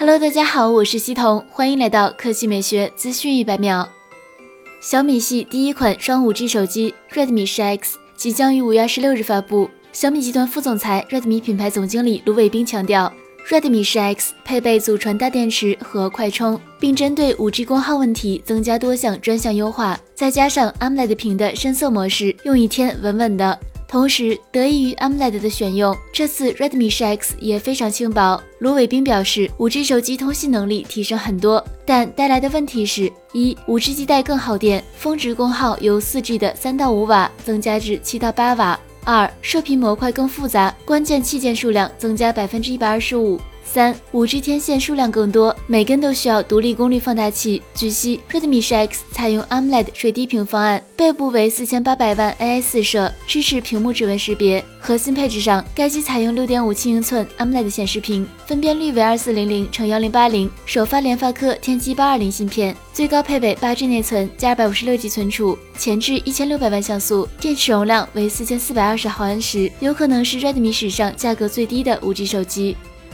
Hello，大家好，我是西彤，欢迎来到科技美学资讯一百秒。小米系第一款双 5G 手机 Redmi 10X 即将于五月二十六日发布。小米集团副总裁、Redmi 品牌总经理卢伟冰强调，Redmi 10X 配备祖传大电池和快充，并针对 5G 功耗问题增加多项专项优化，再加上 AMOLED 屏的深色模式，用一天稳稳的。同时，得益于 AMOLED 的选用，这次 Redmi 10X 也非常轻薄。卢伟冰表示，5G 手机通信能力提升很多，但带来的问题是：一、5G 基带更耗电，峰值功耗由 4G 的三到五瓦增加至七到八瓦；二、射频模块更复杂，关键器件数量增加百分之一百二十五。三五 G 天线数量更多，每根都需要独立功率放大器。据悉，Redmi 10X 采用 AMOLED 水滴屏方案，背部为四千八百万 AI 四摄，支持屏幕指纹识别。核心配置上，该机采用六点五七英寸 AMOLED 显示屏，分辨率为二四零零乘幺零八零，首发联发科天玑八二零芯片，最高配备八 G 内存加二百五十六 G 存储，前置一千六百万像素，电池容量为四千四百二十毫安时，有可能是 Redmi 史上价格最低的五 G 手机。